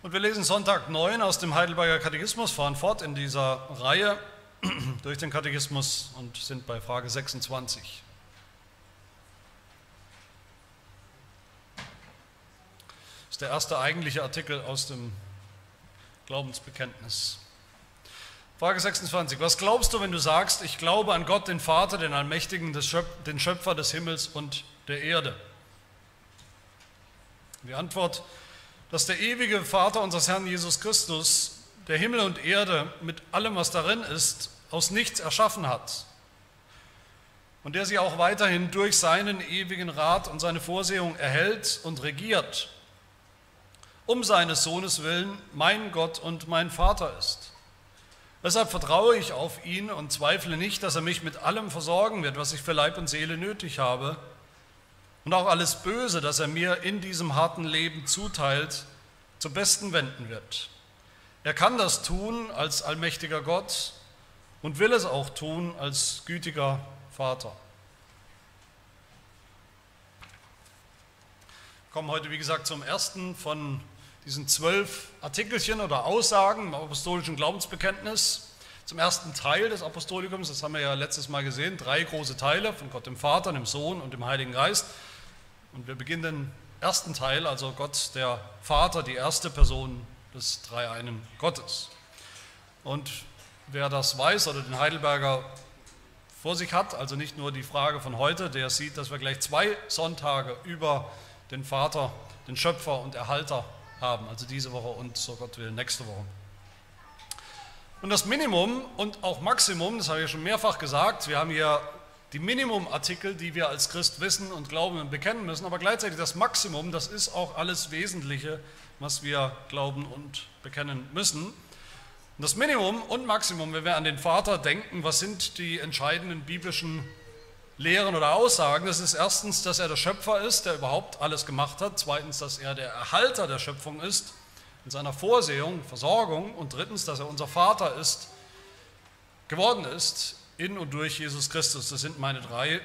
Und wir lesen Sonntag 9 aus dem Heidelberger Katechismus, fahren fort in dieser Reihe durch den Katechismus und sind bei Frage 26. Das ist der erste eigentliche Artikel aus dem Glaubensbekenntnis. Frage 26. Was glaubst du, wenn du sagst, ich glaube an Gott, den Vater, den Allmächtigen, den Schöpfer des Himmels und der Erde? Die Antwort, dass der ewige Vater unseres Herrn Jesus Christus, der Himmel und Erde mit allem, was darin ist, aus nichts erschaffen hat und der sie auch weiterhin durch seinen ewigen Rat und seine Vorsehung erhält und regiert, um seines Sohnes willen mein Gott und mein Vater ist. Deshalb vertraue ich auf ihn und zweifle nicht, dass er mich mit allem versorgen wird, was ich für Leib und Seele nötig habe, und auch alles Böse, das er mir in diesem harten Leben zuteilt, zum Besten wenden wird. Er kann das tun als allmächtiger Gott und will es auch tun als gütiger Vater. Wir kommen heute, wie gesagt, zum ersten von diesen zwölf Artikelchen oder Aussagen im apostolischen Glaubensbekenntnis. Zum ersten Teil des Apostolikums, das haben wir ja letztes Mal gesehen, drei große Teile von Gott dem Vater, dem Sohn und dem Heiligen Geist. Und wir beginnen den ersten Teil, also Gott der Vater, die erste Person des dreieinen Gottes. Und wer das weiß oder den Heidelberger vor sich hat, also nicht nur die Frage von heute, der sieht, dass wir gleich zwei Sonntage über den Vater, den Schöpfer und Erhalter haben, also diese Woche und so Gott will nächste Woche. Und das Minimum und auch Maximum, das habe ich schon mehrfach gesagt, wir haben hier die Minimumartikel, die wir als Christ wissen und glauben und bekennen müssen, aber gleichzeitig das Maximum, das ist auch alles Wesentliche, was wir glauben und bekennen müssen. Und das Minimum und Maximum, wenn wir an den Vater denken, was sind die entscheidenden biblischen Lehren oder Aussagen? Das ist erstens, dass er der Schöpfer ist, der überhaupt alles gemacht hat. Zweitens, dass er der Erhalter der Schöpfung ist in seiner Vorsehung, Versorgung. Und drittens, dass er unser Vater ist, geworden ist in und durch Jesus Christus. Das sind meine drei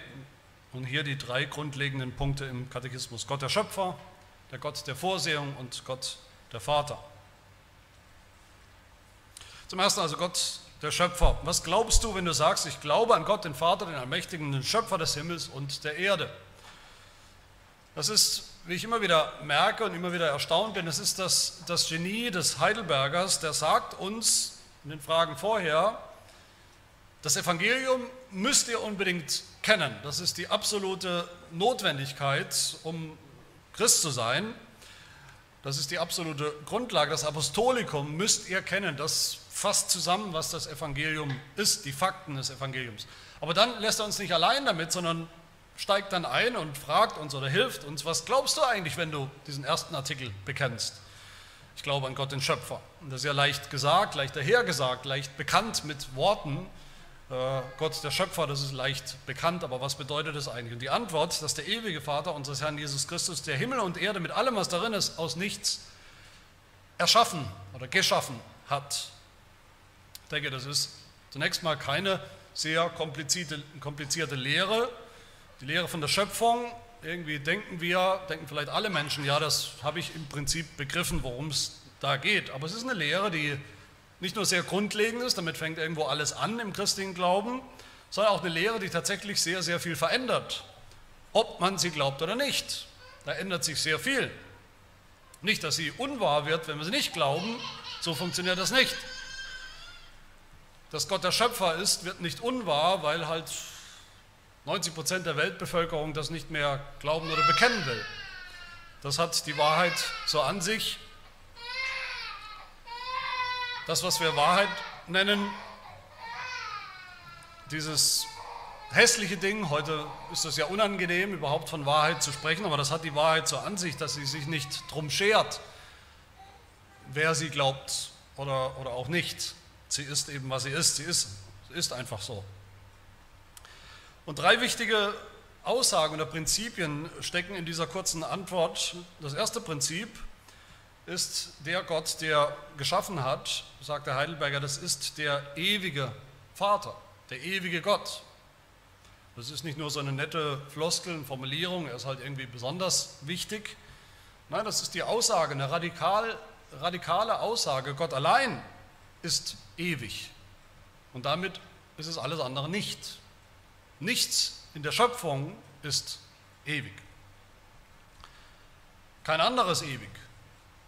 und hier die drei grundlegenden Punkte im Katechismus. Gott der Schöpfer, der Gott der Vorsehung und Gott der Vater. Zum ersten also Gott der Schöpfer. Was glaubst du, wenn du sagst, ich glaube an Gott, den Vater, den Allmächtigen, den Schöpfer des Himmels und der Erde? Das ist, wie ich immer wieder merke und immer wieder erstaunt bin, das ist das, das Genie des Heidelbergers, der sagt uns in den Fragen vorher, das Evangelium müsst ihr unbedingt kennen. Das ist die absolute Notwendigkeit, um Christ zu sein. Das ist die absolute Grundlage. Das Apostolikum müsst ihr kennen. Das fasst zusammen, was das Evangelium ist, die Fakten des Evangeliums. Aber dann lässt er uns nicht allein damit, sondern steigt dann ein und fragt uns oder hilft uns, was glaubst du eigentlich, wenn du diesen ersten Artikel bekennst? Ich glaube an Gott, den Schöpfer. Und das ist ja leicht gesagt, leicht dahergesagt, leicht bekannt mit Worten. Äh, Gott der Schöpfer, das ist leicht bekannt, aber was bedeutet das eigentlich? Und die Antwort, dass der ewige Vater unseres Herrn Jesus Christus, der Himmel und Erde mit allem, was darin ist, aus nichts erschaffen oder geschaffen hat. Ich denke, das ist zunächst mal keine sehr komplizierte, komplizierte Lehre. Die Lehre von der Schöpfung, irgendwie denken wir, denken vielleicht alle Menschen, ja, das habe ich im Prinzip begriffen, worum es da geht. Aber es ist eine Lehre, die nicht nur sehr grundlegend ist, damit fängt irgendwo alles an im christlichen Glauben, sondern auch eine Lehre, die tatsächlich sehr, sehr viel verändert, ob man sie glaubt oder nicht. Da ändert sich sehr viel. Nicht, dass sie unwahr wird, wenn wir sie nicht glauben, so funktioniert das nicht. Dass Gott der Schöpfer ist, wird nicht unwahr, weil halt 90 Prozent der Weltbevölkerung das nicht mehr glauben oder bekennen will. Das hat die Wahrheit so an sich das, was wir Wahrheit nennen, dieses hässliche Ding, heute ist es ja unangenehm, überhaupt von Wahrheit zu sprechen, aber das hat die Wahrheit zur Ansicht, dass sie sich nicht drum schert, wer sie glaubt oder, oder auch nicht. Sie ist eben, was sie ist. Sie ist, sie ist einfach so. Und drei wichtige Aussagen oder Prinzipien stecken in dieser kurzen Antwort. Das erste Prinzip, ist der Gott, der geschaffen hat, sagt der Heidelberger, das ist der ewige Vater, der ewige Gott. Das ist nicht nur so eine nette Floskel, Formulierung, er ist halt irgendwie besonders wichtig. Nein, das ist die Aussage, eine radikal radikale Aussage, Gott allein ist ewig. Und damit ist es alles andere nicht. Nichts in der Schöpfung ist ewig. Kein anderes ewig,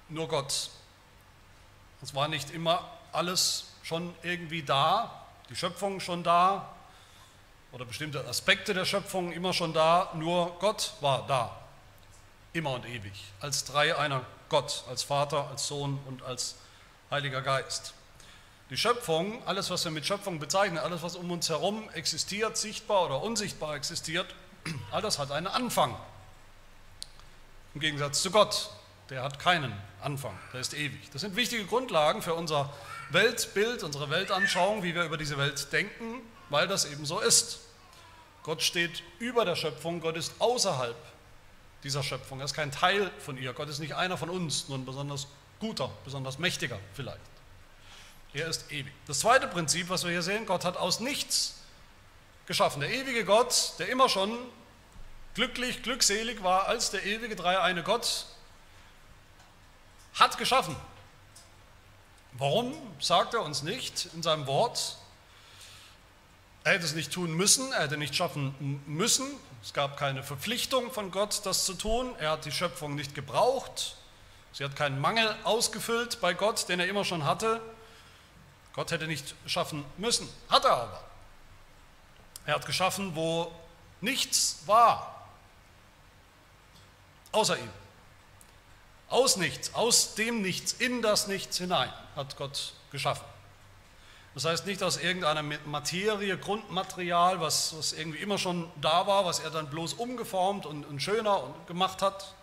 nur Gott. Es war nicht immer alles schon irgendwie da, die Schöpfung schon da oder bestimmte Aspekte der Schöpfung immer schon da, nur Gott war da, immer und ewig, als drei einer Gott, als Vater, als Sohn und als Heiliger Geist. Die Schöpfung, alles was wir mit Schöpfung bezeichnen, alles was um uns herum existiert, sichtbar oder unsichtbar existiert, all das hat einen Anfang. Im Gegensatz zu Gott, der hat keinen Anfang, der ist ewig. Das sind wichtige Grundlagen für unser Weltbild, unsere Weltanschauung, wie wir über diese Welt denken, weil das eben so ist. Gott steht über der Schöpfung, Gott ist außerhalb dieser Schöpfung, er ist kein Teil von ihr. Gott ist nicht einer von uns, nur ein besonders guter, besonders mächtiger vielleicht. Er ist ewig. Das zweite Prinzip, was wir hier sehen, Gott hat aus nichts geschaffen. Der ewige Gott, der immer schon glücklich, glückselig war als der ewige dreieine Gott, hat geschaffen. Warum sagt er uns nicht in seinem Wort? Er hätte es nicht tun müssen, er hätte nicht schaffen müssen. Es gab keine Verpflichtung von Gott, das zu tun. Er hat die Schöpfung nicht gebraucht. Sie hat keinen Mangel ausgefüllt bei Gott, den er immer schon hatte. Gott hätte nicht schaffen müssen, hat er aber. Er hat geschaffen, wo nichts war, außer ihm. Aus nichts, aus dem Nichts, in das Nichts hinein hat Gott geschaffen. Das heißt nicht aus irgendeiner Materie, Grundmaterial, was, was irgendwie immer schon da war, was er dann bloß umgeformt und, und schöner und gemacht hat.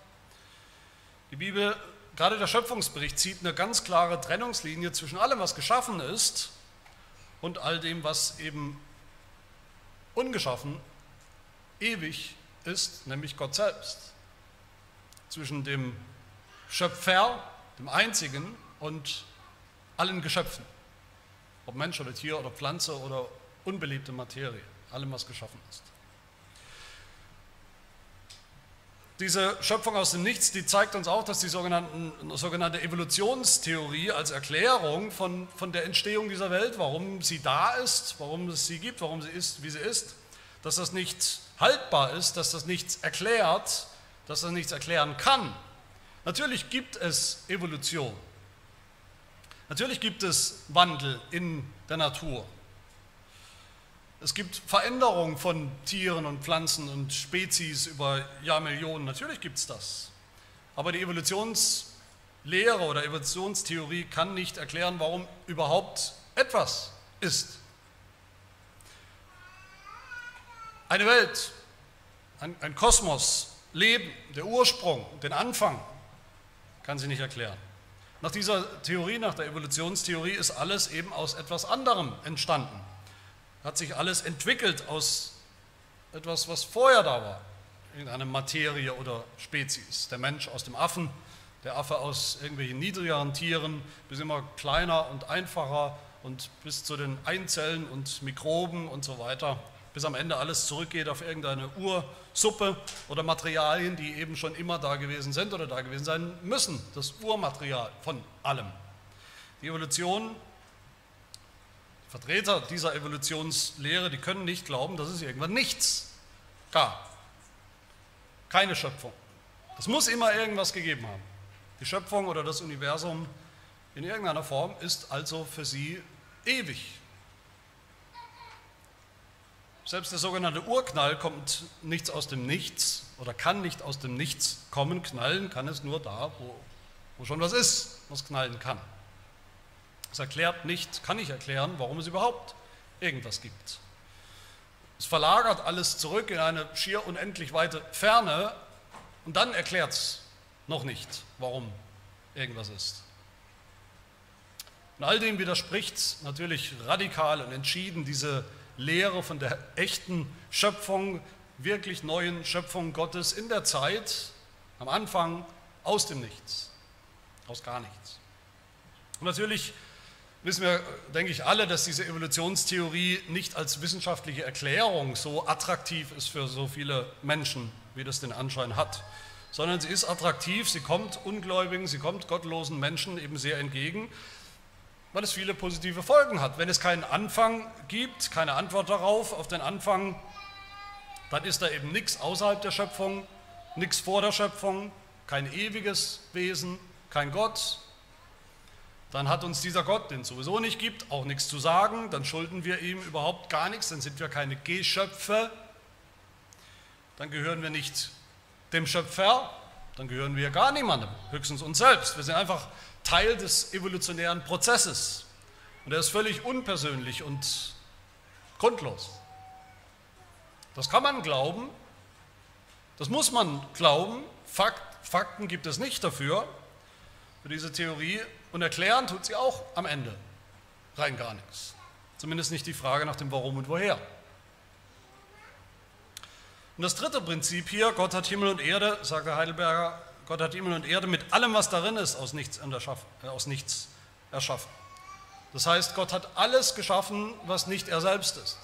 Die Bibel Gerade der Schöpfungsbericht zieht eine ganz klare Trennungslinie zwischen allem, was geschaffen ist, und all dem, was eben ungeschaffen, ewig ist, nämlich Gott selbst. Zwischen dem Schöpfer, dem Einzigen, und allen Geschöpfen, ob Mensch oder Tier oder Pflanze oder unbelebte Materie, allem, was geschaffen ist. Diese Schöpfung aus dem Nichts, die zeigt uns auch, dass die sogenannte Evolutionstheorie als Erklärung von, von der Entstehung dieser Welt, warum sie da ist, warum es sie gibt, warum sie ist, wie sie ist, dass das nicht haltbar ist, dass das nichts erklärt, dass das nichts erklären kann. Natürlich gibt es Evolution. Natürlich gibt es Wandel in der Natur. Es gibt Veränderungen von Tieren und Pflanzen und Spezies über Jahrmillionen. Natürlich gibt es das. Aber die Evolutionslehre oder Evolutionstheorie kann nicht erklären, warum überhaupt etwas ist. Eine Welt, ein, ein Kosmos, Leben, der Ursprung, den Anfang kann sie nicht erklären. Nach dieser Theorie, nach der Evolutionstheorie ist alles eben aus etwas anderem entstanden hat sich alles entwickelt aus etwas, was vorher da war, irgendeine Materie oder Spezies. Der Mensch aus dem Affen, der Affe aus irgendwelchen niedrigeren Tieren, bis immer kleiner und einfacher und bis zu den Einzellen und Mikroben und so weiter, bis am Ende alles zurückgeht auf irgendeine Ursuppe oder Materialien, die eben schon immer da gewesen sind oder da gewesen sein müssen, das Urmaterial von allem. Die Evolution Vertreter dieser Evolutionslehre, die können nicht glauben, dass es irgendwann nichts gab. Keine Schöpfung. Es muss immer irgendwas gegeben haben. Die Schöpfung oder das Universum in irgendeiner Form ist also für sie ewig. Selbst der sogenannte Urknall kommt nichts aus dem Nichts oder kann nicht aus dem Nichts kommen. Knallen kann es nur da, wo, wo schon was ist, was knallen kann. Es erklärt nicht, kann nicht erklären, warum es überhaupt irgendwas gibt. Es verlagert alles zurück in eine schier unendlich weite Ferne und dann erklärt es noch nicht, warum irgendwas ist. Und all dem widerspricht natürlich radikal und entschieden diese Lehre von der echten Schöpfung, wirklich neuen Schöpfung Gottes in der Zeit, am Anfang aus dem Nichts, aus gar nichts. Und natürlich wissen wir, denke ich, alle, dass diese Evolutionstheorie nicht als wissenschaftliche Erklärung so attraktiv ist für so viele Menschen, wie das den Anschein hat. sondern sie ist attraktiv, sie kommt Ungläubigen, sie kommt gottlosen Menschen eben sehr entgegen, weil es viele positive Folgen hat. Wenn es keinen Anfang gibt, keine Antwort darauf, auf den Anfang, dann ist da eben nichts außerhalb der Schöpfung, nichts vor der Schöpfung, kein ewiges Wesen, kein Gott. Dann hat uns dieser Gott, den es sowieso nicht gibt, auch nichts zu sagen, dann schulden wir ihm überhaupt gar nichts, dann sind wir keine Geschöpfe, dann gehören wir nicht dem Schöpfer, dann gehören wir gar niemandem, höchstens uns selbst. Wir sind einfach Teil des evolutionären Prozesses. Und er ist völlig unpersönlich und grundlos. Das kann man glauben, das muss man glauben. Fakt, Fakten gibt es nicht dafür, für diese Theorie. Und erklären tut sie auch am Ende rein gar nichts. Zumindest nicht die Frage nach dem Warum und Woher. Und das dritte Prinzip hier, Gott hat Himmel und Erde, sagt der Heidelberger, Gott hat Himmel und Erde mit allem, was darin ist, aus nichts, äh, aus nichts erschaffen. Das heißt, Gott hat alles geschaffen, was nicht er selbst ist.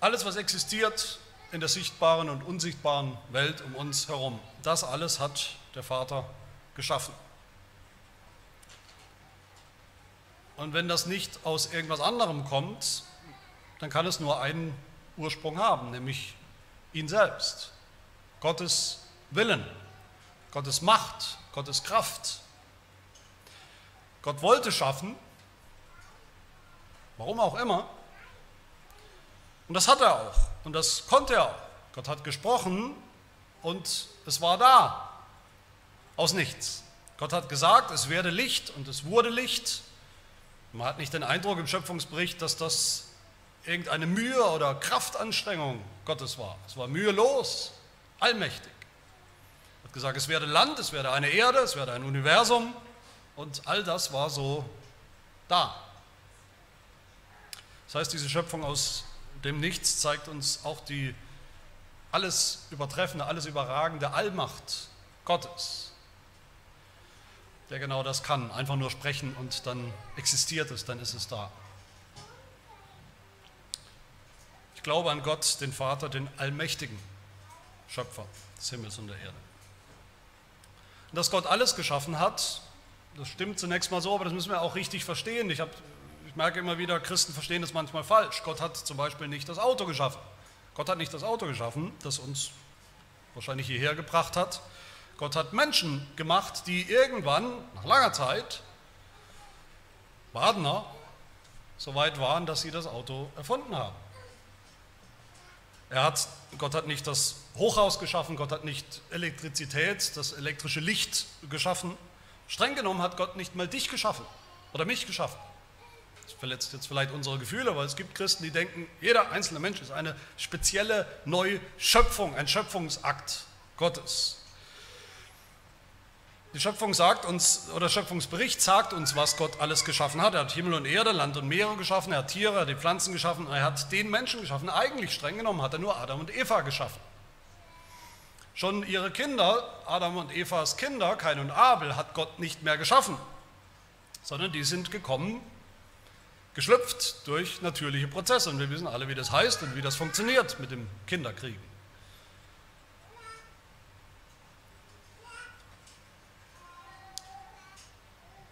Alles, was existiert in der sichtbaren und unsichtbaren Welt um uns herum, das alles hat der Vater geschaffen. Und wenn das nicht aus irgendwas anderem kommt, dann kann es nur einen Ursprung haben, nämlich ihn selbst. Gottes Willen, Gottes Macht, Gottes Kraft. Gott wollte schaffen, warum auch immer, und das hat er auch und das konnte er auch. Gott hat gesprochen und es war da, aus nichts. Gott hat gesagt, es werde Licht und es wurde Licht. Man hat nicht den Eindruck im Schöpfungsbericht, dass das irgendeine Mühe oder Kraftanstrengung Gottes war. Es war mühelos, allmächtig. Er hat gesagt, es werde Land, es werde eine Erde, es werde ein Universum und all das war so da. Das heißt, diese Schöpfung aus dem Nichts zeigt uns auch die alles übertreffende, alles überragende Allmacht Gottes, der genau das kann. Einfach nur sprechen und dann existiert es, dann ist es da. glaube an Gott, den Vater, den allmächtigen Schöpfer des Himmels und der Erde. Dass Gott alles geschaffen hat, das stimmt zunächst mal so, aber das müssen wir auch richtig verstehen. Ich, hab, ich merke immer wieder, Christen verstehen das manchmal falsch. Gott hat zum Beispiel nicht das Auto geschaffen. Gott hat nicht das Auto geschaffen, das uns wahrscheinlich hierher gebracht hat. Gott hat Menschen gemacht, die irgendwann, nach langer Zeit, Badener, so weit waren, dass sie das Auto erfunden haben. Er hat, Gott hat nicht das Hochhaus geschaffen, Gott hat nicht Elektrizität, das elektrische Licht geschaffen. Streng genommen hat Gott nicht mal dich geschaffen oder mich geschaffen. Das verletzt jetzt vielleicht unsere Gefühle, weil es gibt Christen, die denken, jeder einzelne Mensch ist eine spezielle Neuschöpfung, ein Schöpfungsakt Gottes. Die Schöpfung sagt uns, oder Schöpfungsbericht sagt uns, was Gott alles geschaffen hat. Er hat Himmel und Erde, Land und Meere geschaffen, er hat Tiere, er hat die Pflanzen geschaffen, er hat den Menschen geschaffen. Eigentlich streng genommen hat er nur Adam und Eva geschaffen. Schon ihre Kinder, Adam und Evas Kinder, Kain und Abel, hat Gott nicht mehr geschaffen, sondern die sind gekommen, geschlüpft durch natürliche Prozesse. Und wir wissen alle, wie das heißt und wie das funktioniert mit dem Kinderkriegen.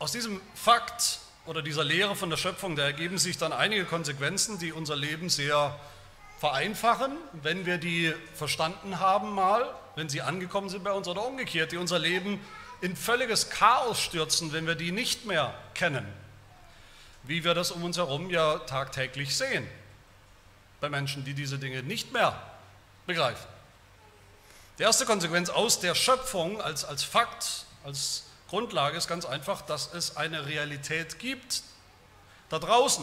Aus diesem Fakt oder dieser Lehre von der Schöpfung, da ergeben sich dann einige Konsequenzen, die unser Leben sehr vereinfachen, wenn wir die verstanden haben mal, wenn sie angekommen sind bei uns oder umgekehrt, die unser Leben in völliges Chaos stürzen, wenn wir die nicht mehr kennen, wie wir das um uns herum ja tagtäglich sehen, bei Menschen, die diese Dinge nicht mehr begreifen. Die erste Konsequenz aus der Schöpfung als, als Fakt, als Grundlage ist ganz einfach, dass es eine Realität gibt da draußen.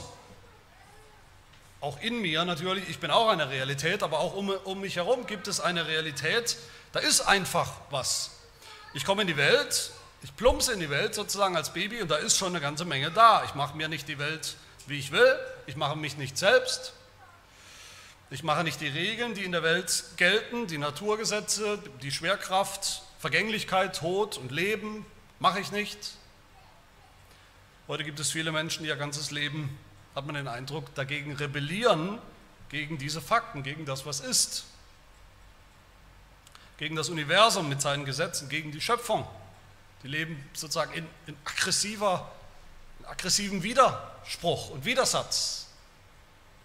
Auch in mir natürlich, ich bin auch eine Realität, aber auch um, um mich herum gibt es eine Realität, da ist einfach was. Ich komme in die Welt, ich plumpse in die Welt sozusagen als Baby und da ist schon eine ganze Menge da. Ich mache mir nicht die Welt, wie ich will, ich mache mich nicht selbst, ich mache nicht die Regeln, die in der Welt gelten, die Naturgesetze, die Schwerkraft, Vergänglichkeit, Tod und Leben, Mache ich nicht. Heute gibt es viele Menschen, die ihr ganzes Leben, hat man den Eindruck, dagegen rebellieren, gegen diese Fakten, gegen das, was ist. gegen das Universum mit seinen Gesetzen, gegen die Schöpfung. Die leben sozusagen in, in aggressiver, in aggressiven Widerspruch und Widersatz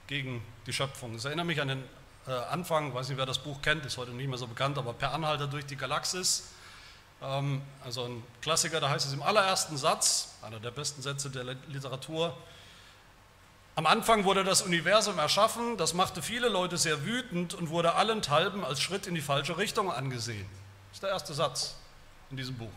gegen die Schöpfung. Das erinnert mich an den äh, Anfang, weiß nicht, wer das Buch kennt, ist heute nicht mehr so bekannt, aber Per Anhalter durch die Galaxis. Ähm, also ein Klassiker, da heißt es im allerersten Satz, einer der besten Sätze der Literatur, am Anfang wurde das Universum erschaffen, das machte viele Leute sehr wütend und wurde allenthalben als Schritt in die falsche Richtung angesehen. Das ist der erste Satz in diesem Buch.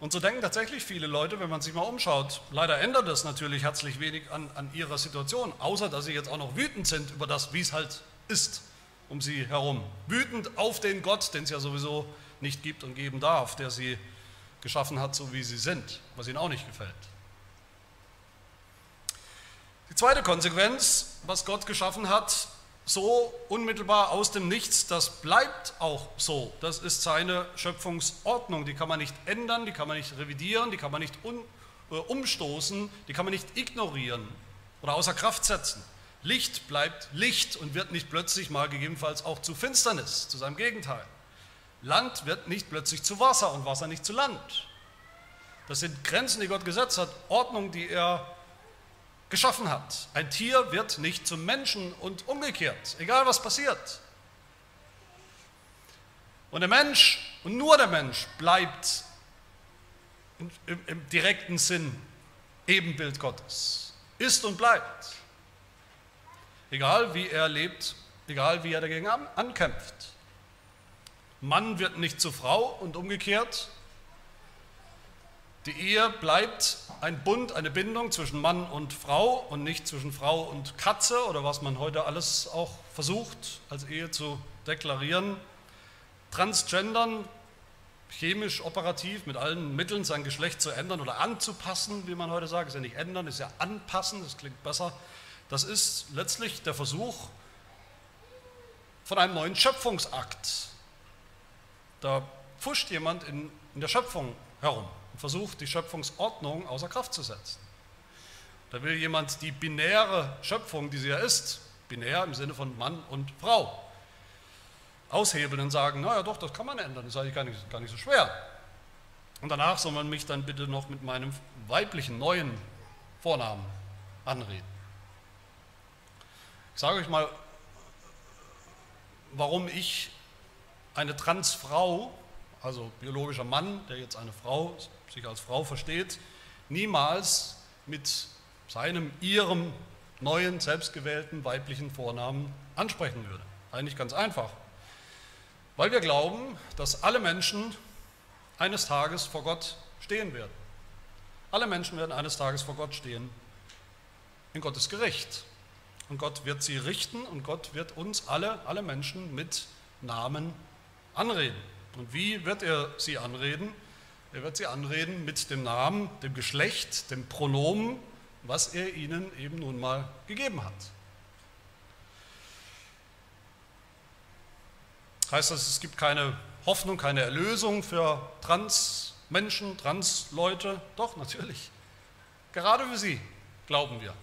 Und so denken tatsächlich viele Leute, wenn man sich mal umschaut. Leider ändert das natürlich herzlich wenig an, an ihrer Situation, außer dass sie jetzt auch noch wütend sind über das, wie es halt ist um sie herum. Wütend auf den Gott, den es ja sowieso nicht gibt und geben darf, der sie geschaffen hat, so wie sie sind, was ihnen auch nicht gefällt. Die zweite Konsequenz, was Gott geschaffen hat, so unmittelbar aus dem Nichts, das bleibt auch so. Das ist seine Schöpfungsordnung. Die kann man nicht ändern, die kann man nicht revidieren, die kann man nicht un, äh, umstoßen, die kann man nicht ignorieren oder außer Kraft setzen. Licht bleibt Licht und wird nicht plötzlich mal gegebenenfalls auch zu Finsternis, zu seinem Gegenteil. Land wird nicht plötzlich zu Wasser und Wasser nicht zu Land. Das sind Grenzen, die Gott gesetzt hat, Ordnung, die er geschaffen hat. Ein Tier wird nicht zum Menschen und umgekehrt, egal was passiert. Und der Mensch und nur der Mensch bleibt im, im, im direkten Sinn Ebenbild Gottes, ist und bleibt. Egal wie er lebt, egal wie er dagegen ankämpft. Mann wird nicht zur Frau und umgekehrt, die Ehe bleibt ein Bund, eine Bindung zwischen Mann und Frau und nicht zwischen Frau und Katze oder was man heute alles auch versucht als Ehe zu deklarieren. Transgendern, chemisch, operativ, mit allen Mitteln sein Geschlecht zu ändern oder anzupassen, wie man heute sagt, ist ja nicht ändern, ist ja anpassen, das klingt besser. Das ist letztlich der Versuch von einem neuen Schöpfungsakt. Da pfuscht jemand in, in der Schöpfung herum und versucht, die Schöpfungsordnung außer Kraft zu setzen. Da will jemand die binäre Schöpfung, die sie ja ist, binär im Sinne von Mann und Frau, aushebeln und sagen, naja doch, das kann man ändern, das ist eigentlich gar nicht, gar nicht so schwer. Und danach soll man mich dann bitte noch mit meinem weiblichen, neuen Vornamen anreden. Ich sage euch mal, warum ich eine Transfrau, also biologischer Mann, der jetzt eine Frau sich als Frau versteht, niemals mit seinem, ihrem neuen, selbstgewählten weiblichen Vornamen ansprechen würde. Eigentlich ganz einfach. Weil wir glauben, dass alle Menschen eines Tages vor Gott stehen werden. Alle Menschen werden eines Tages vor Gott stehen in Gottes Gericht. Und Gott wird sie richten und Gott wird uns alle, alle Menschen mit Namen anreden. Und wie wird er sie anreden? Er wird sie anreden mit dem Namen, dem Geschlecht, dem Pronomen, was er ihnen eben nun mal gegeben hat. Heißt das, es gibt keine Hoffnung, keine Erlösung für Transmenschen, Transleute? Doch, natürlich. Gerade für sie, glauben wir.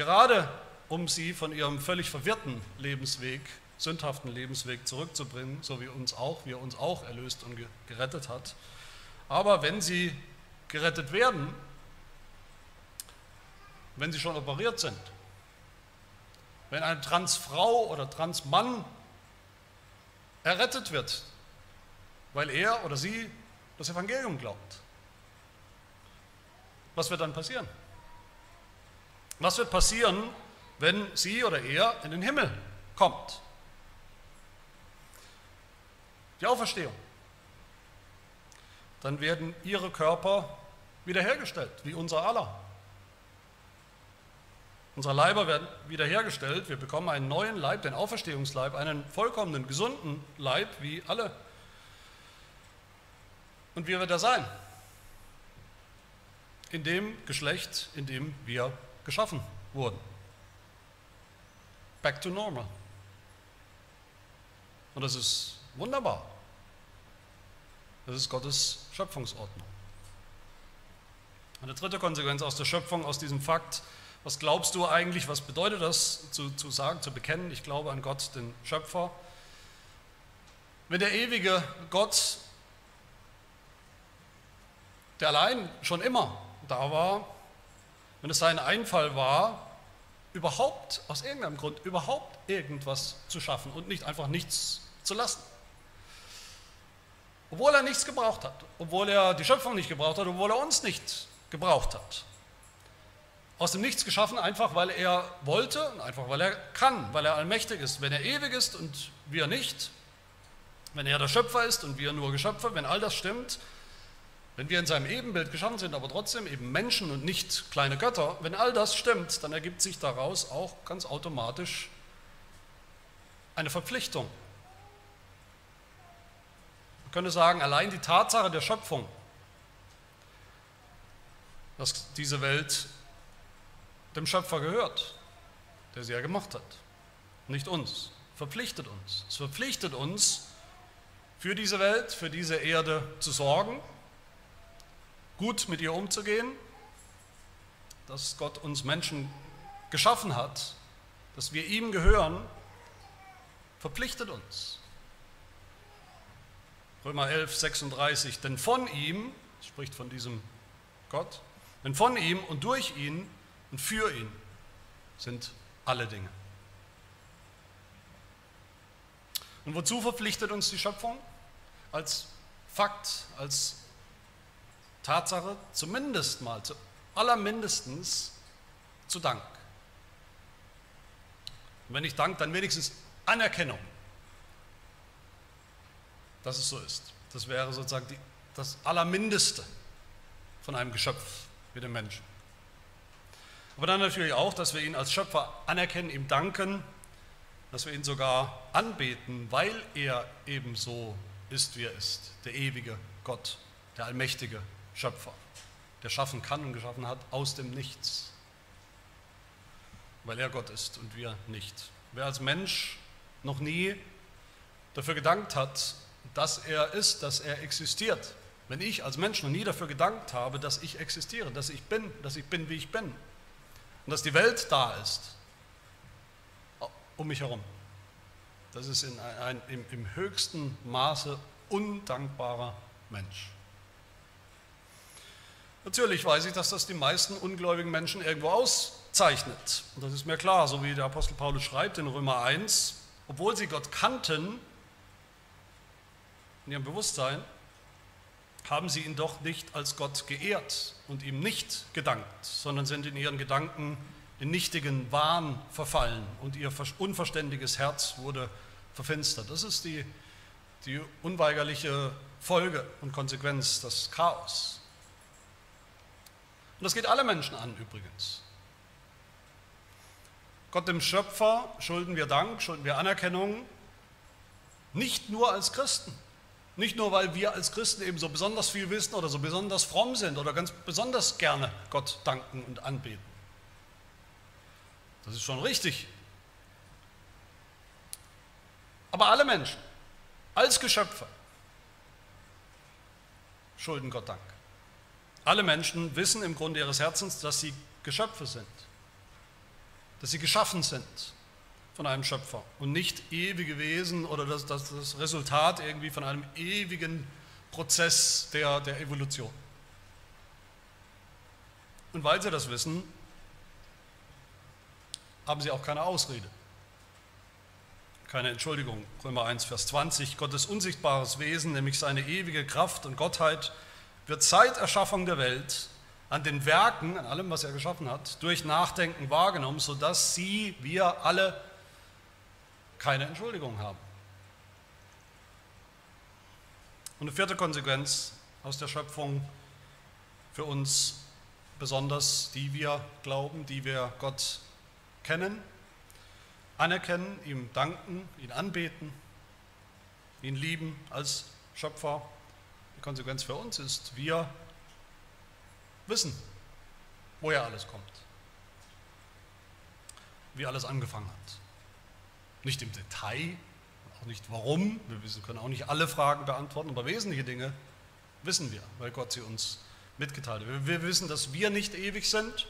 Gerade um sie von ihrem völlig verwirrten Lebensweg, sündhaften Lebensweg zurückzubringen, so wie uns auch, wie er uns auch erlöst und gerettet hat, aber wenn sie gerettet werden, wenn sie schon operiert sind, wenn eine Transfrau oder Transmann errettet wird, weil er oder sie das Evangelium glaubt, was wird dann passieren? Was wird passieren, wenn sie oder er in den Himmel kommt? Die Auferstehung dann werden ihre Körper wiederhergestellt, wie unser aller. Unsere Leiber werden wiederhergestellt, wir bekommen einen neuen Leib, den Auferstehungsleib, einen vollkommenen, gesunden Leib, wie alle. Und wie wird er sein? In dem Geschlecht, in dem wir geschaffen wurden. Back to normal. Und das ist wunderbar. Das ist Gottes Schöpfungsordnung. Eine dritte Konsequenz aus der Schöpfung, aus diesem Fakt, was glaubst du eigentlich, was bedeutet das zu, zu sagen, zu bekennen, ich glaube an Gott, den Schöpfer? Wenn der ewige Gott, der allein schon immer da war, wenn es sein Einfall war, überhaupt, aus irgendeinem Grund, überhaupt irgendwas zu schaffen und nicht einfach nichts zu lassen. Obwohl er nichts gebraucht hat, obwohl er die Schöpfung nicht gebraucht hat, obwohl er uns nicht gebraucht hat. Aus dem Nichts geschaffen, einfach weil er wollte und einfach weil er kann, weil er allmächtig ist. Wenn er ewig ist und wir nicht, wenn er der Schöpfer ist und wir nur Geschöpfe, wenn all das stimmt, wenn wir in seinem Ebenbild geschaffen sind, aber trotzdem eben Menschen und nicht kleine Götter, wenn all das stimmt, dann ergibt sich daraus auch ganz automatisch eine Verpflichtung. Man könnte sagen, allein die Tatsache der Schöpfung, dass diese Welt dem Schöpfer gehört, der sie ja gemacht hat, nicht uns, verpflichtet uns. Es verpflichtet uns, für diese Welt, für diese Erde zu sorgen, gut mit ihr umzugehen, dass Gott uns Menschen geschaffen hat, dass wir ihm gehören, verpflichtet uns. Römer 11, 36, denn von ihm, spricht von diesem Gott, denn von ihm und durch ihn und für ihn sind alle Dinge. Und wozu verpflichtet uns die Schöpfung? Als Fakt, als Tatsache zumindest mal, zu allermindestens zu Dank. Und wenn nicht Dank, dann wenigstens Anerkennung, dass es so ist. Das wäre sozusagen die, das Allermindeste von einem Geschöpf wie dem Menschen. Aber dann natürlich auch, dass wir ihn als Schöpfer anerkennen, ihm danken, dass wir ihn sogar anbeten, weil er ebenso ist, wie er ist, der ewige Gott, der allmächtige Schöpfer, der schaffen kann und geschaffen hat aus dem Nichts, weil er Gott ist und wir nicht. Wer als Mensch noch nie dafür gedankt hat, dass er ist, dass er existiert, wenn ich als Mensch noch nie dafür gedankt habe, dass ich existiere, dass ich bin, dass ich bin, wie ich bin und dass die Welt da ist, um mich herum, das ist in ein, im, im höchsten Maße undankbarer Mensch. Natürlich weiß ich, dass das die meisten ungläubigen Menschen irgendwo auszeichnet. Und das ist mir klar, so wie der Apostel Paulus schreibt in Römer 1, obwohl sie Gott kannten, in ihrem Bewusstsein, haben sie ihn doch nicht als Gott geehrt und ihm nicht gedankt, sondern sind in ihren Gedanken in nichtigen Wahn verfallen und ihr unverständiges Herz wurde verfinstert. Das ist die, die unweigerliche Folge und Konsequenz, das Chaos. Und das geht alle Menschen an übrigens. Gott dem Schöpfer schulden wir Dank, schulden wir Anerkennung, nicht nur als Christen. Nicht nur, weil wir als Christen eben so besonders viel wissen oder so besonders fromm sind oder ganz besonders gerne Gott danken und anbeten. Das ist schon richtig. Aber alle Menschen als Geschöpfe schulden Gott Dank. Alle Menschen wissen im Grunde ihres Herzens, dass sie Geschöpfe sind, dass sie geschaffen sind von einem Schöpfer und nicht ewige Wesen oder das, das, das Resultat irgendwie von einem ewigen Prozess der, der Evolution. Und weil sie das wissen, haben sie auch keine Ausrede, keine Entschuldigung. Römer 1, Vers 20, Gottes unsichtbares Wesen, nämlich seine ewige Kraft und Gottheit, wird seit Erschaffung der Welt an den Werken, an allem, was er geschaffen hat, durch Nachdenken wahrgenommen, sodass sie, wir alle, keine Entschuldigung haben. Und eine vierte Konsequenz aus der Schöpfung für uns, besonders die wir glauben, die wir Gott kennen, anerkennen, ihm danken, ihn anbeten, ihn lieben als Schöpfer die Konsequenz für uns ist, wir wissen, woher alles kommt, wie alles angefangen hat. Nicht im Detail, auch nicht warum, wir können auch nicht alle Fragen beantworten, aber wesentliche Dinge wissen wir, weil Gott sie uns mitgeteilt hat. Wir wissen, dass wir nicht ewig sind,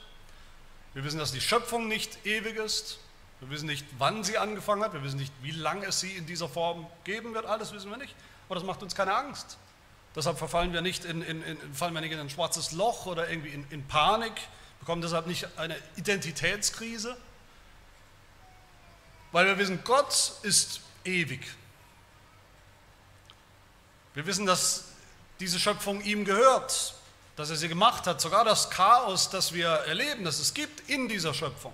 wir wissen, dass die Schöpfung nicht ewig ist, Wir wissen nicht, wann sie angefangen hat, wir wissen nicht, wie lange es sie in dieser Form geben wird, alles wissen wir nicht. Aber das macht uns keine Angst. Deshalb verfallen wir nicht in, in, in, fallen wir nicht in ein schwarzes Loch oder irgendwie in, in Panik, bekommen deshalb nicht eine Identitätskrise, weil wir wissen, Gott ist ewig. Wir wissen, dass diese Schöpfung ihm gehört, dass er sie gemacht hat. Sogar das Chaos, das wir erleben, das es gibt in dieser Schöpfung,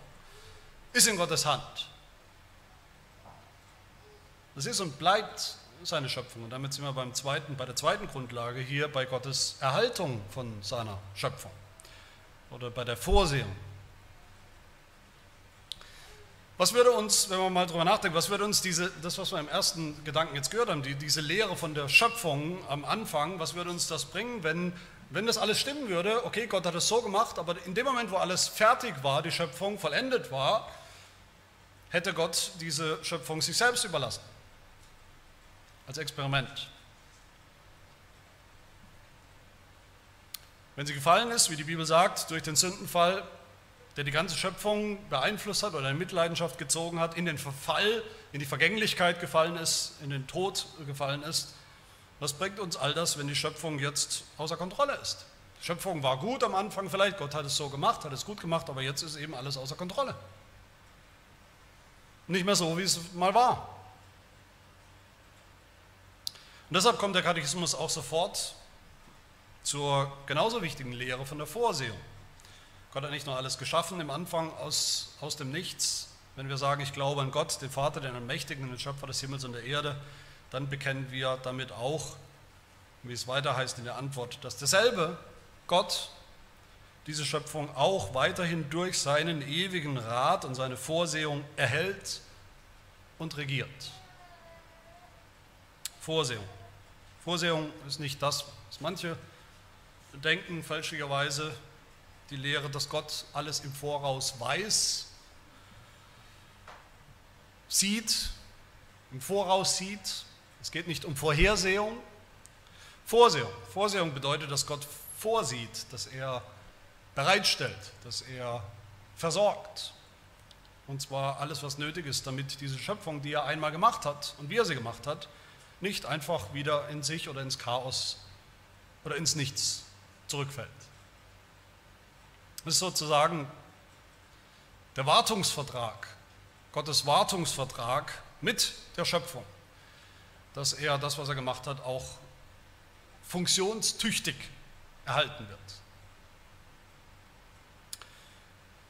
ist in Gottes Hand. Das ist und bleibt seine Schöpfung. Und damit sind wir beim zweiten, bei der zweiten Grundlage hier bei Gottes Erhaltung von seiner Schöpfung oder bei der Vorsehung. Was würde uns, wenn man mal drüber nachdenkt, was würde uns diese, das, was wir im ersten Gedanken jetzt gehört haben, die, diese Lehre von der Schöpfung am Anfang, was würde uns das bringen, wenn, wenn das alles stimmen würde? Okay, Gott hat es so gemacht, aber in dem Moment, wo alles fertig war, die Schöpfung vollendet war, hätte Gott diese Schöpfung sich selbst überlassen als Experiment. Wenn sie gefallen ist, wie die Bibel sagt, durch den Sündenfall, der die ganze Schöpfung beeinflusst hat oder in Mitleidenschaft gezogen hat, in den Verfall, in die Vergänglichkeit gefallen ist, in den Tod gefallen ist, was bringt uns all das, wenn die Schöpfung jetzt außer Kontrolle ist? Die Schöpfung war gut am Anfang vielleicht, Gott hat es so gemacht, hat es gut gemacht, aber jetzt ist eben alles außer Kontrolle. Nicht mehr so, wie es mal war. Und deshalb kommt der Katechismus auch sofort zur genauso wichtigen Lehre von der Vorsehung. Gott hat nicht nur alles geschaffen im Anfang aus, aus dem Nichts. Wenn wir sagen, ich glaube an Gott, den Vater, den Allmächtigen, den Schöpfer des Himmels und der Erde, dann bekennen wir damit auch, wie es weiter heißt in der Antwort, dass derselbe Gott diese Schöpfung auch weiterhin durch seinen ewigen Rat und seine Vorsehung erhält und regiert. Vorsehung. Vorsehung ist nicht das, was manche denken, fälschlicherweise die Lehre, dass Gott alles im Voraus weiß, sieht, im Voraus sieht. Es geht nicht um Vorhersehung. Vorsehung. Vorsehung bedeutet, dass Gott vorsieht, dass er bereitstellt, dass er versorgt. Und zwar alles, was nötig ist, damit diese Schöpfung, die er einmal gemacht hat und wie er sie gemacht hat, nicht einfach wieder in sich oder ins Chaos oder ins Nichts zurückfällt. Das ist sozusagen der Wartungsvertrag, Gottes Wartungsvertrag mit der Schöpfung, dass er das, was er gemacht hat, auch funktionstüchtig erhalten wird.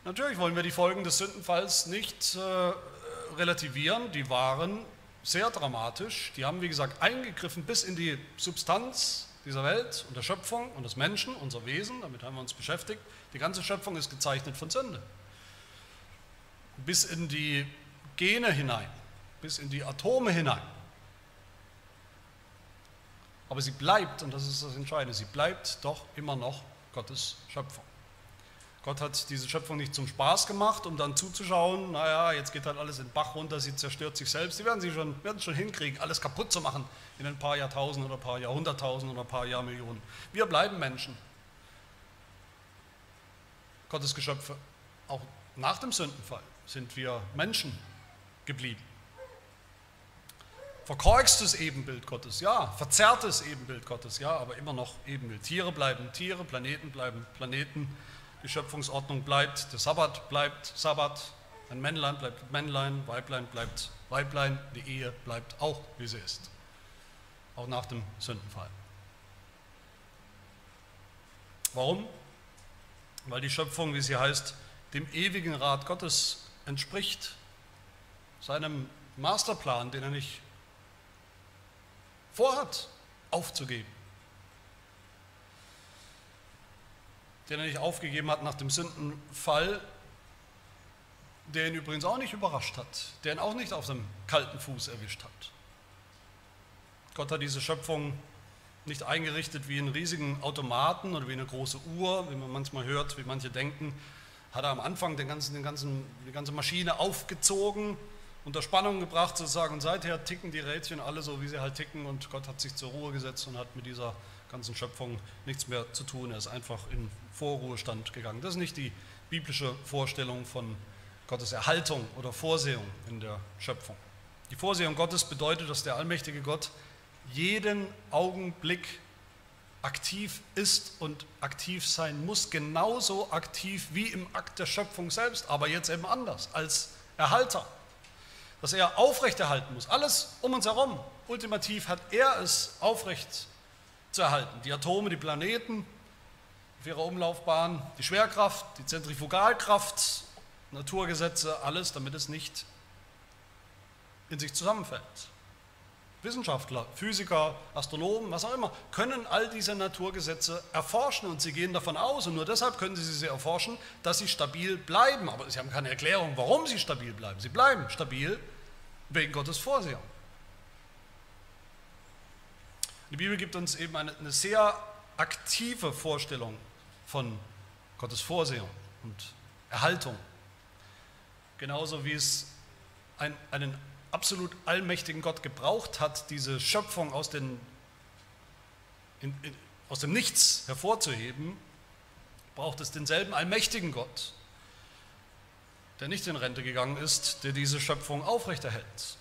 Natürlich wollen wir die Folgen des Sündenfalls nicht äh, relativieren, die waren sehr dramatisch. Die haben, wie gesagt, eingegriffen bis in die Substanz dieser Welt und der Schöpfung und des Menschen, unser Wesen, damit haben wir uns beschäftigt. Die ganze Schöpfung ist gezeichnet von Sünde. Bis in die Gene hinein, bis in die Atome hinein. Aber sie bleibt, und das ist das Entscheidende, sie bleibt doch immer noch Gottes Schöpfung. Gott hat diese Schöpfung nicht zum Spaß gemacht, um dann zuzuschauen, naja, jetzt geht halt alles in den Bach runter, sie zerstört sich selbst. Die werden sie schon, werden schon hinkriegen, alles kaputt zu machen in ein paar Jahrtausenden oder ein paar Jahrhunderttausenden oder ein paar Jahrmillionen. Wir bleiben Menschen. Gottes Geschöpfe. Auch nach dem Sündenfall sind wir Menschen geblieben. Verkorkstes Ebenbild Gottes, ja. Verzerrtes Ebenbild Gottes, ja, aber immer noch Ebenbild. Tiere bleiben Tiere, Planeten bleiben Planeten die Schöpfungsordnung bleibt, der Sabbat bleibt Sabbat, ein Männlein bleibt Männlein, Weiblein bleibt Weiblein, die Ehe bleibt auch, wie sie ist, auch nach dem Sündenfall. Warum? Weil die Schöpfung, wie sie heißt, dem ewigen Rat Gottes entspricht, seinem Masterplan, den er nicht vorhat, aufzugeben. Den er nicht aufgegeben hat nach dem Sündenfall, der ihn übrigens auch nicht überrascht hat, der ihn auch nicht auf dem kalten Fuß erwischt hat. Gott hat diese Schöpfung nicht eingerichtet wie einen riesigen Automaten oder wie eine große Uhr, wie man manchmal hört, wie manche denken, hat er am Anfang den ganzen, den ganzen, die ganze Maschine aufgezogen, unter Spannung gebracht sozusagen. Und seither ticken die Rädchen alle so, wie sie halt ticken. Und Gott hat sich zur Ruhe gesetzt und hat mit dieser ganzen Schöpfung nichts mehr zu tun. Er ist einfach in Vorruhestand gegangen. Das ist nicht die biblische Vorstellung von Gottes Erhaltung oder Vorsehung in der Schöpfung. Die Vorsehung Gottes bedeutet, dass der allmächtige Gott jeden Augenblick aktiv ist und aktiv sein muss, genauso aktiv wie im Akt der Schöpfung selbst, aber jetzt eben anders, als Erhalter. Dass er aufrechterhalten muss, alles um uns herum. Ultimativ hat er es aufrecht zu erhalten. Die Atome, die Planeten auf ihrer Umlaufbahn, die Schwerkraft, die Zentrifugalkraft, Naturgesetze, alles, damit es nicht in sich zusammenfällt. Wissenschaftler, Physiker, Astronomen, was auch immer, können all diese Naturgesetze erforschen und sie gehen davon aus, und nur deshalb können sie sie erforschen, dass sie stabil bleiben. Aber sie haben keine Erklärung, warum sie stabil bleiben. Sie bleiben stabil wegen Gottes Vorsehung. Die Bibel gibt uns eben eine, eine sehr aktive Vorstellung von Gottes Vorsehung und Erhaltung. Genauso wie es ein, einen absolut allmächtigen Gott gebraucht hat, diese Schöpfung aus, den, in, in, aus dem Nichts hervorzuheben, braucht es denselben allmächtigen Gott, der nicht in Rente gegangen ist, der diese Schöpfung aufrechterhält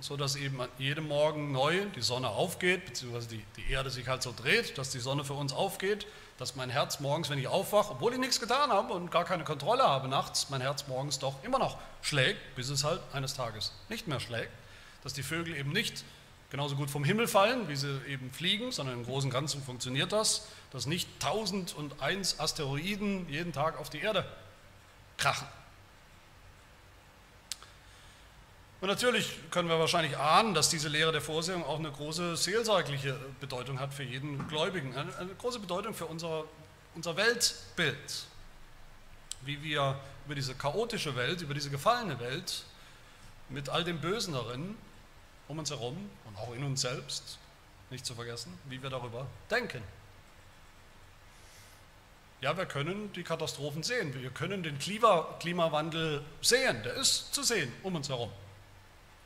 so dass eben jeden Morgen neu die Sonne aufgeht, beziehungsweise die, die Erde sich halt so dreht, dass die Sonne für uns aufgeht, dass mein Herz morgens, wenn ich aufwache, obwohl ich nichts getan habe und gar keine Kontrolle habe nachts, mein Herz morgens doch immer noch schlägt, bis es halt eines Tages nicht mehr schlägt, dass die Vögel eben nicht genauso gut vom Himmel fallen, wie sie eben fliegen, sondern im Großen und Ganzen funktioniert das, dass nicht tausend und eins Asteroiden jeden Tag auf die Erde krachen. Und natürlich können wir wahrscheinlich ahnen, dass diese Lehre der Vorsehung auch eine große seelsorgliche Bedeutung hat für jeden Gläubigen, eine, eine große Bedeutung für unser, unser Weltbild, wie wir über diese chaotische Welt, über diese gefallene Welt mit all dem Bösen darin um uns herum und auch in uns selbst, nicht zu vergessen, wie wir darüber denken. Ja, wir können die Katastrophen sehen, wir können den Klimawandel sehen, der ist zu sehen um uns herum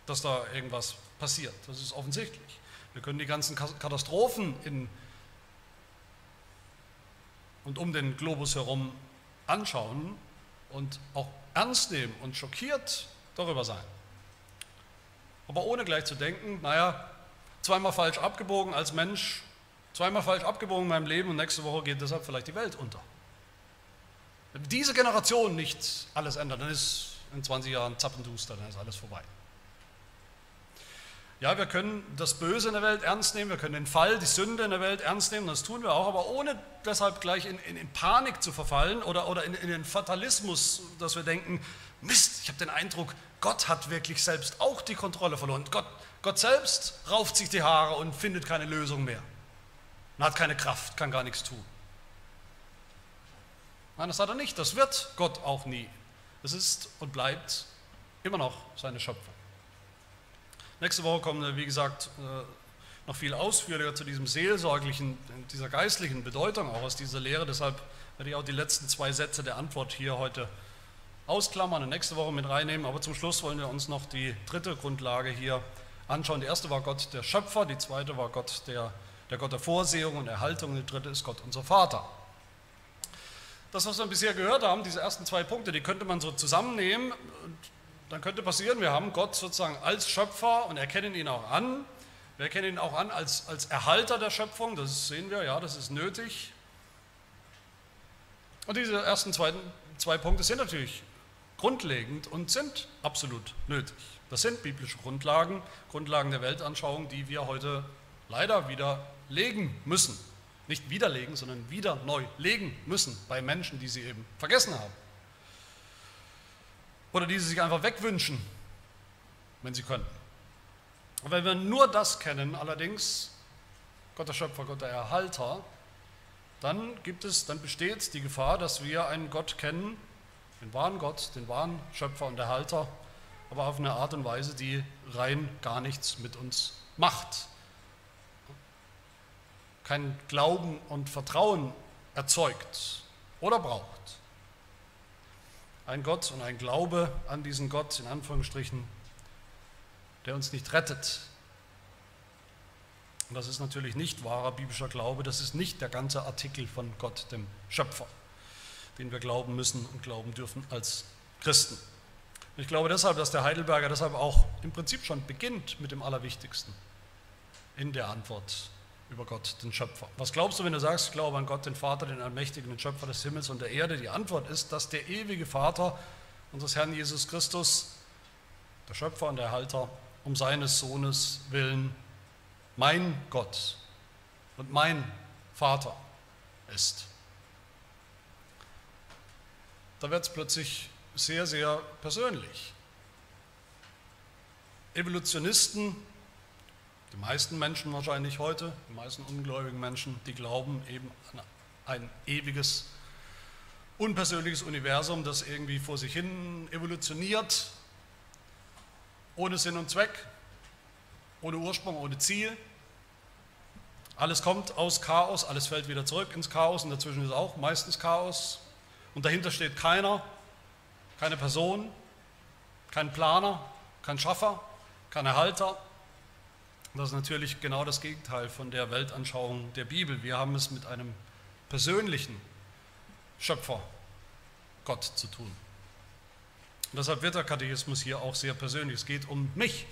dass da irgendwas passiert. Das ist offensichtlich. Wir können die ganzen Katastrophen in und um den Globus herum anschauen und auch ernst nehmen und schockiert darüber sein. Aber ohne gleich zu denken, naja, zweimal falsch abgebogen als Mensch, zweimal falsch abgebogen in meinem Leben und nächste Woche geht deshalb vielleicht die Welt unter. Wenn diese Generation nicht alles ändert, dann ist in 20 Jahren zappenduster, dann ist alles vorbei. Ja, wir können das Böse in der Welt ernst nehmen, wir können den Fall, die Sünde in der Welt ernst nehmen, das tun wir auch, aber ohne deshalb gleich in, in, in Panik zu verfallen oder, oder in, in den Fatalismus, dass wir denken, Mist, ich habe den Eindruck, Gott hat wirklich selbst auch die Kontrolle verloren. Gott, Gott selbst rauft sich die Haare und findet keine Lösung mehr. Und hat keine Kraft, kann gar nichts tun. Nein, das hat er nicht. Das wird Gott auch nie. Es ist und bleibt immer noch seine Schöpfung. Nächste Woche kommen wir, wie gesagt, äh, noch viel ausführlicher zu diesem seelsorglichen, dieser geistlichen Bedeutung auch aus dieser Lehre. Deshalb werde ich auch die letzten zwei Sätze der Antwort hier heute ausklammern und nächste Woche mit reinnehmen. Aber zum Schluss wollen wir uns noch die dritte Grundlage hier anschauen. Die erste war Gott der Schöpfer, die zweite war Gott der, der Gott der Vorsehung und Erhaltung die dritte ist Gott unser Vater. Das, was wir bisher gehört haben, diese ersten zwei Punkte, die könnte man so zusammennehmen dann könnte passieren, wir haben Gott sozusagen als Schöpfer und erkennen ihn auch an. Wir erkennen ihn auch an als, als Erhalter der Schöpfung, das sehen wir, ja, das ist nötig. Und diese ersten zwei, zwei Punkte sind natürlich grundlegend und sind absolut nötig. Das sind biblische Grundlagen, Grundlagen der Weltanschauung, die wir heute leider wieder legen müssen. Nicht widerlegen, sondern wieder neu legen müssen bei Menschen, die sie eben vergessen haben. Oder die sie sich einfach wegwünschen, wenn sie können. Und wenn wir nur das kennen, allerdings, Gott der Schöpfer, Gott der Erhalter, dann gibt es, dann besteht die Gefahr, dass wir einen Gott kennen, den wahren Gott, den wahren Schöpfer und Erhalter, aber auf eine Art und Weise, die rein gar nichts mit uns macht. Kein Glauben und Vertrauen erzeugt oder braucht. Ein Gott und ein Glaube an diesen Gott, in Anführungsstrichen, der uns nicht rettet. Und das ist natürlich nicht wahrer biblischer Glaube, das ist nicht der ganze Artikel von Gott, dem Schöpfer, den wir glauben müssen und glauben dürfen als Christen. Ich glaube deshalb, dass der Heidelberger deshalb auch im Prinzip schon beginnt mit dem Allerwichtigsten in der Antwort über Gott, den Schöpfer. Was glaubst du, wenn du sagst, ich glaube an Gott, den Vater, den Allmächtigen, den Schöpfer des Himmels und der Erde? Die Antwort ist, dass der ewige Vater unseres Herrn Jesus Christus, der Schöpfer und Erhalter, um seines Sohnes willen mein Gott und mein Vater ist. Da wird es plötzlich sehr, sehr persönlich. Evolutionisten die meisten Menschen wahrscheinlich heute, die meisten ungläubigen Menschen, die glauben eben an ein ewiges, unpersönliches Universum, das irgendwie vor sich hin evolutioniert, ohne Sinn und Zweck, ohne Ursprung, ohne Ziel. Alles kommt aus Chaos, alles fällt wieder zurück ins Chaos und dazwischen ist auch meistens Chaos. Und dahinter steht keiner, keine Person, kein Planer, kein Schaffer, kein Erhalter, das ist natürlich genau das Gegenteil von der Weltanschauung der Bibel. Wir haben es mit einem persönlichen Schöpfer Gott zu tun. Und deshalb wird der Katechismus hier auch sehr persönlich. Es geht um mich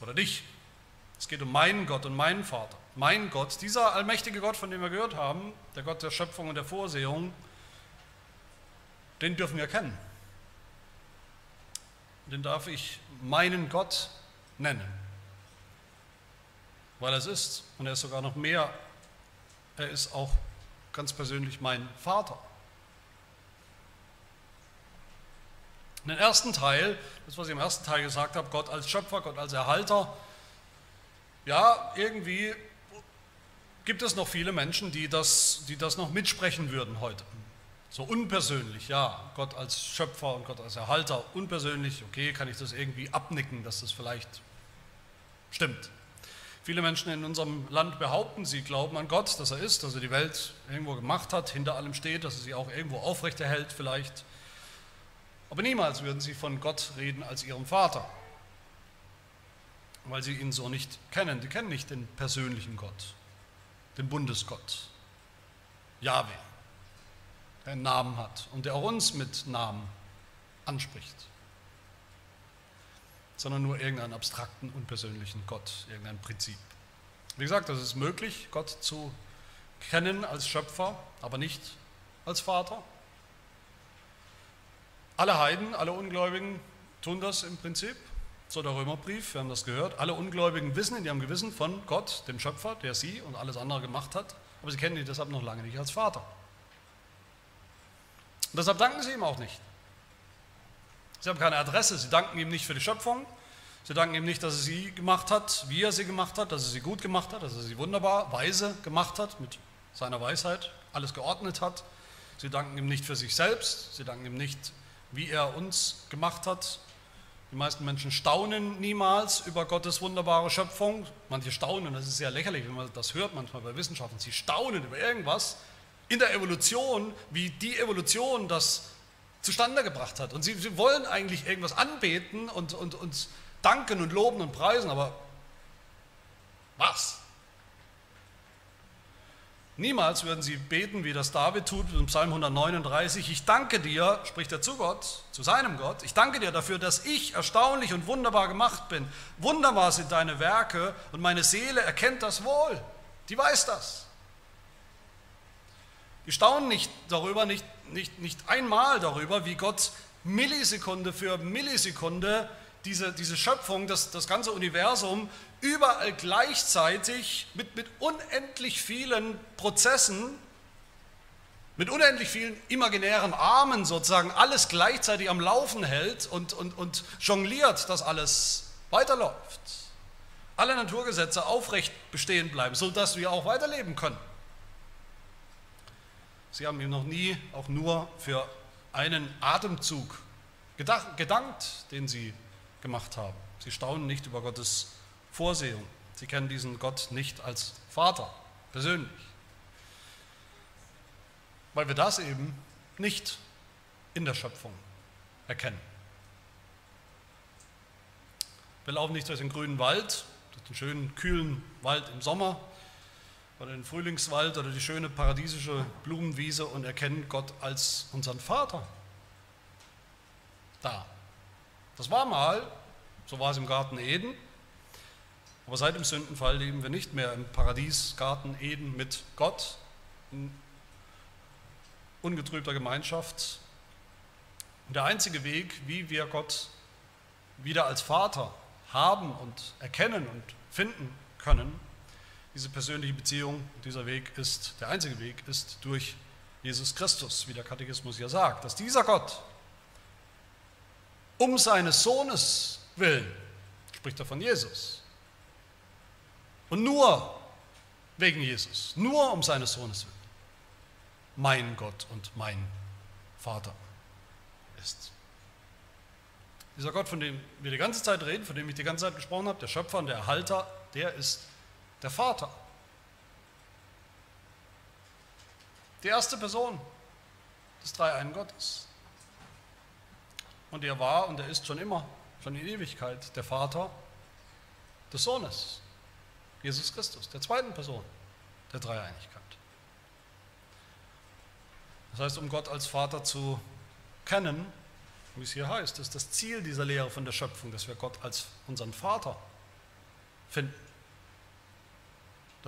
oder dich. Es geht um meinen Gott und meinen Vater. Mein Gott, dieser allmächtige Gott, von dem wir gehört haben, der Gott der Schöpfung und der Vorsehung, den dürfen wir kennen. Den darf ich meinen Gott nennen. Weil er es ist. Und er ist sogar noch mehr. Er ist auch ganz persönlich mein Vater. In den ersten Teil, das was ich im ersten Teil gesagt habe, Gott als Schöpfer, Gott als Erhalter, ja, irgendwie gibt es noch viele Menschen, die das, die das noch mitsprechen würden heute. So unpersönlich, ja, Gott als Schöpfer und Gott als Erhalter, unpersönlich, okay, kann ich das irgendwie abnicken, dass das vielleicht Stimmt. Viele Menschen in unserem Land behaupten, sie glauben an Gott, dass er ist, dass er die Welt irgendwo gemacht hat, hinter allem steht, dass er sie auch irgendwo aufrechterhält vielleicht. Aber niemals würden sie von Gott reden als ihrem Vater, weil sie ihn so nicht kennen. Sie kennen nicht den persönlichen Gott, den Bundesgott, Yahweh, der einen Namen hat und der auch uns mit Namen anspricht sondern nur irgendeinen abstrakten, unpersönlichen Gott, irgendein Prinzip. Wie gesagt, das ist möglich, Gott zu kennen als Schöpfer, aber nicht als Vater. Alle Heiden, alle Ungläubigen tun das im Prinzip. So der Römerbrief, wir haben das gehört. Alle Ungläubigen wissen in ihrem Gewissen von Gott, dem Schöpfer, der sie und alles andere gemacht hat, aber sie kennen ihn deshalb noch lange nicht als Vater. Und deshalb danken sie ihm auch nicht. Sie haben keine Adresse, sie danken ihm nicht für die Schöpfung, sie danken ihm nicht, dass er sie gemacht hat, wie er sie gemacht hat, dass er sie gut gemacht hat, dass er sie wunderbar, weise gemacht hat, mit seiner Weisheit alles geordnet hat. Sie danken ihm nicht für sich selbst, sie danken ihm nicht, wie er uns gemacht hat. Die meisten Menschen staunen niemals über Gottes wunderbare Schöpfung. Manche staunen, das ist sehr lächerlich, wenn man das hört manchmal bei Wissenschaften. Sie staunen über irgendwas in der Evolution, wie die Evolution das zustande gebracht hat. Und sie, sie wollen eigentlich irgendwas anbeten und, und, und danken und loben und preisen, aber was? Niemals würden sie beten, wie das David tut im Psalm 139. Ich danke dir, spricht er zu Gott, zu seinem Gott, ich danke dir dafür, dass ich erstaunlich und wunderbar gemacht bin. Wunderbar sind deine Werke und meine Seele erkennt das wohl. Die weiß das. Die staunen nicht darüber, nicht, nicht, nicht einmal darüber, wie Gott Millisekunde für Millisekunde diese, diese Schöpfung, das, das ganze Universum überall gleichzeitig mit, mit unendlich vielen Prozessen, mit unendlich vielen imaginären Armen sozusagen alles gleichzeitig am Laufen hält und, und, und jongliert, dass alles weiterläuft. Alle Naturgesetze aufrecht bestehen bleiben, sodass wir auch weiterleben können. Sie haben ihm noch nie auch nur für einen Atemzug gedankt, den sie gemacht haben. Sie staunen nicht über Gottes Vorsehung. Sie kennen diesen Gott nicht als Vater, persönlich. Weil wir das eben nicht in der Schöpfung erkennen. Wir laufen nicht durch den grünen Wald, durch den schönen, kühlen Wald im Sommer, oder den Frühlingswald oder die schöne paradiesische Blumenwiese und erkennen Gott als unseren Vater. da. Das war mal, so war es im Garten Eden, aber seit dem Sündenfall leben wir nicht mehr im Paradiesgarten Eden mit Gott, in ungetrübter Gemeinschaft. Und der einzige Weg, wie wir Gott wieder als Vater haben und erkennen und finden können, diese persönliche Beziehung, dieser Weg ist, der einzige Weg ist durch Jesus Christus, wie der Katechismus ja sagt, dass dieser Gott um seines Sohnes willen, spricht er von Jesus, und nur wegen Jesus, nur um seines Sohnes willen, mein Gott und mein Vater ist. Dieser Gott, von dem wir die ganze Zeit reden, von dem ich die ganze Zeit gesprochen habe, der Schöpfer und der Erhalter, der ist der Vater. Die erste Person des Dreieinen Gottes. Und er war und er ist schon immer, schon in Ewigkeit, der Vater des Sohnes, Jesus Christus, der zweiten Person der Dreieinigkeit. Das heißt, um Gott als Vater zu kennen, wie es hier heißt, ist das Ziel dieser Lehre von der Schöpfung, dass wir Gott als unseren Vater finden.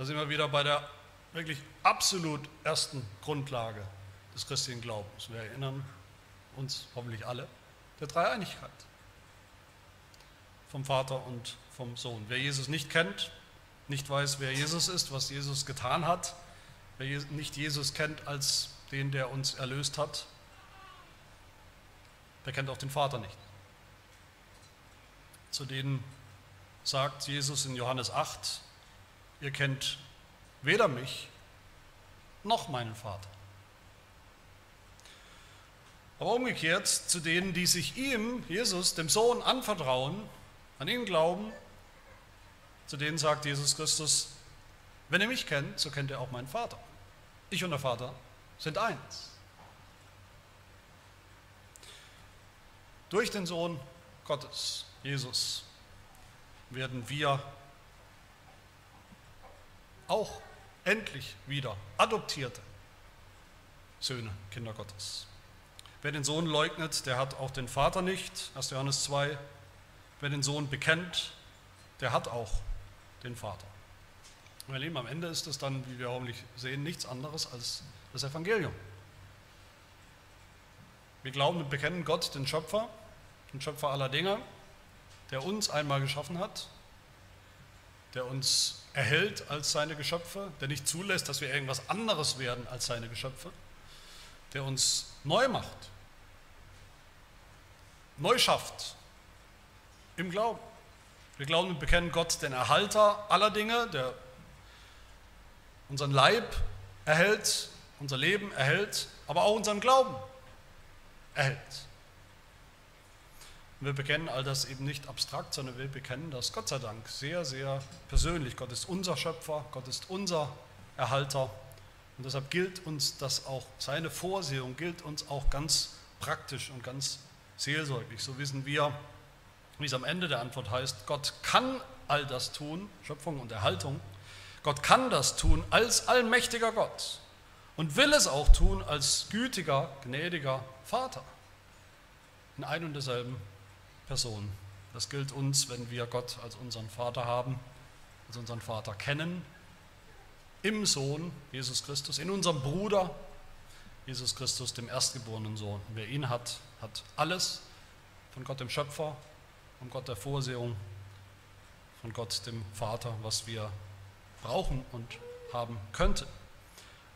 Da sind wir wieder bei der wirklich absolut ersten Grundlage des christlichen Glaubens. Wir erinnern uns hoffentlich alle der Dreieinigkeit vom Vater und vom Sohn. Wer Jesus nicht kennt, nicht weiß, wer Jesus ist, was Jesus getan hat, wer nicht Jesus kennt als den, der uns erlöst hat, der kennt auch den Vater nicht. Zu denen sagt Jesus in Johannes 8, ihr kennt weder mich noch meinen Vater. Aber umgekehrt zu denen, die sich ihm, Jesus, dem Sohn anvertrauen, an ihn glauben, zu denen sagt Jesus Christus, wenn ihr mich kennt, so kennt ihr auch meinen Vater. Ich und der Vater sind eins. Durch den Sohn Gottes, Jesus, werden wir auch endlich wieder adoptierte Söhne, Kinder Gottes. Wer den Sohn leugnet, der hat auch den Vater nicht, 1. Johannes 2. Wer den Sohn bekennt, der hat auch den Vater. Mein Lieben, am Ende ist es dann, wie wir hoffentlich sehen, nichts anderes als das Evangelium. Wir glauben und bekennen Gott, den Schöpfer, den Schöpfer aller Dinge, der uns einmal geschaffen hat, der uns erhält als seine Geschöpfe, der nicht zulässt, dass wir irgendwas anderes werden als seine Geschöpfe, der uns neu macht, neu schafft im Glauben. Wir glauben und bekennen Gott, den Erhalter aller Dinge, der unseren Leib erhält, unser Leben erhält, aber auch unseren Glauben erhält. Und wir bekennen all das eben nicht abstrakt, sondern wir bekennen das Gott sei Dank sehr, sehr persönlich. Gott ist unser Schöpfer, Gott ist unser Erhalter. Und deshalb gilt uns das auch, seine Vorsehung gilt uns auch ganz praktisch und ganz seelsorglich. So wissen wir, wie es am Ende der Antwort heißt, Gott kann all das tun, Schöpfung und Erhaltung. Gott kann das tun als allmächtiger Gott und will es auch tun als gütiger, gnädiger Vater in ein und derselben Person. Das gilt uns, wenn wir Gott als unseren Vater haben, als unseren Vater kennen, im Sohn Jesus Christus, in unserem Bruder Jesus Christus, dem erstgeborenen Sohn. wer ihn hat, hat alles von Gott dem Schöpfer, von Gott der Vorsehung, von Gott dem Vater, was wir brauchen und haben könnten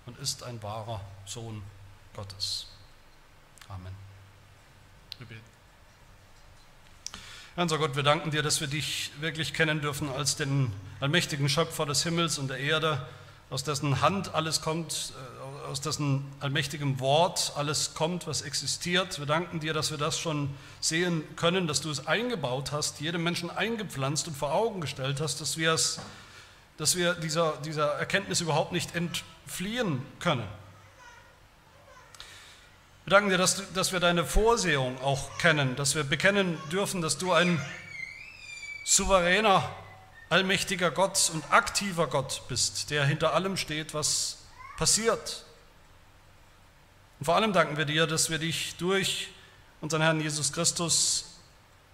und ist ein wahrer Sohn Gottes. Amen. Wir beten. Herr unser Gott, wir danken dir, dass wir dich wirklich kennen dürfen als den allmächtigen Schöpfer des Himmels und der Erde, aus dessen Hand alles kommt, äh, aus dessen allmächtigem Wort alles kommt, was existiert. Wir danken dir, dass wir das schon sehen können, dass du es eingebaut hast, jedem Menschen eingepflanzt und vor Augen gestellt hast, dass wir, es, dass wir dieser, dieser Erkenntnis überhaupt nicht entfliehen können. Wir danken dir, dass, dass wir deine Vorsehung auch kennen, dass wir bekennen dürfen, dass du ein souveräner, allmächtiger Gott und aktiver Gott bist, der hinter allem steht, was passiert. Und vor allem danken wir dir, dass wir dich durch unseren Herrn Jesus Christus,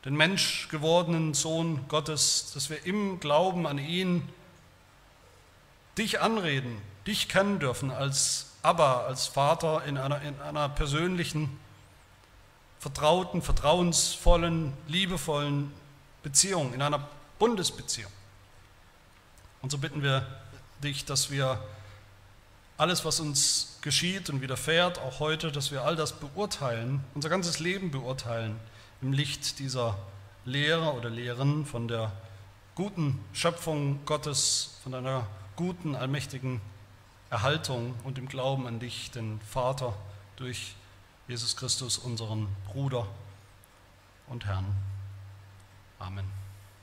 den Mensch gewordenen Sohn Gottes, dass wir im Glauben an ihn dich anreden, dich kennen dürfen als Abba, als Vater in einer, in einer persönlichen, vertrauten, vertrauensvollen, liebevollen Beziehung, in einer Bundesbeziehung. Und so bitten wir dich, dass wir alles, was uns geschieht und widerfährt, auch heute, dass wir all das beurteilen, unser ganzes Leben beurteilen im Licht dieser Lehre oder Lehren von der guten Schöpfung Gottes, von einer guten, allmächtigen Erhaltung und im Glauben an dich, den Vater, durch Jesus Christus, unseren Bruder und Herrn. Amen.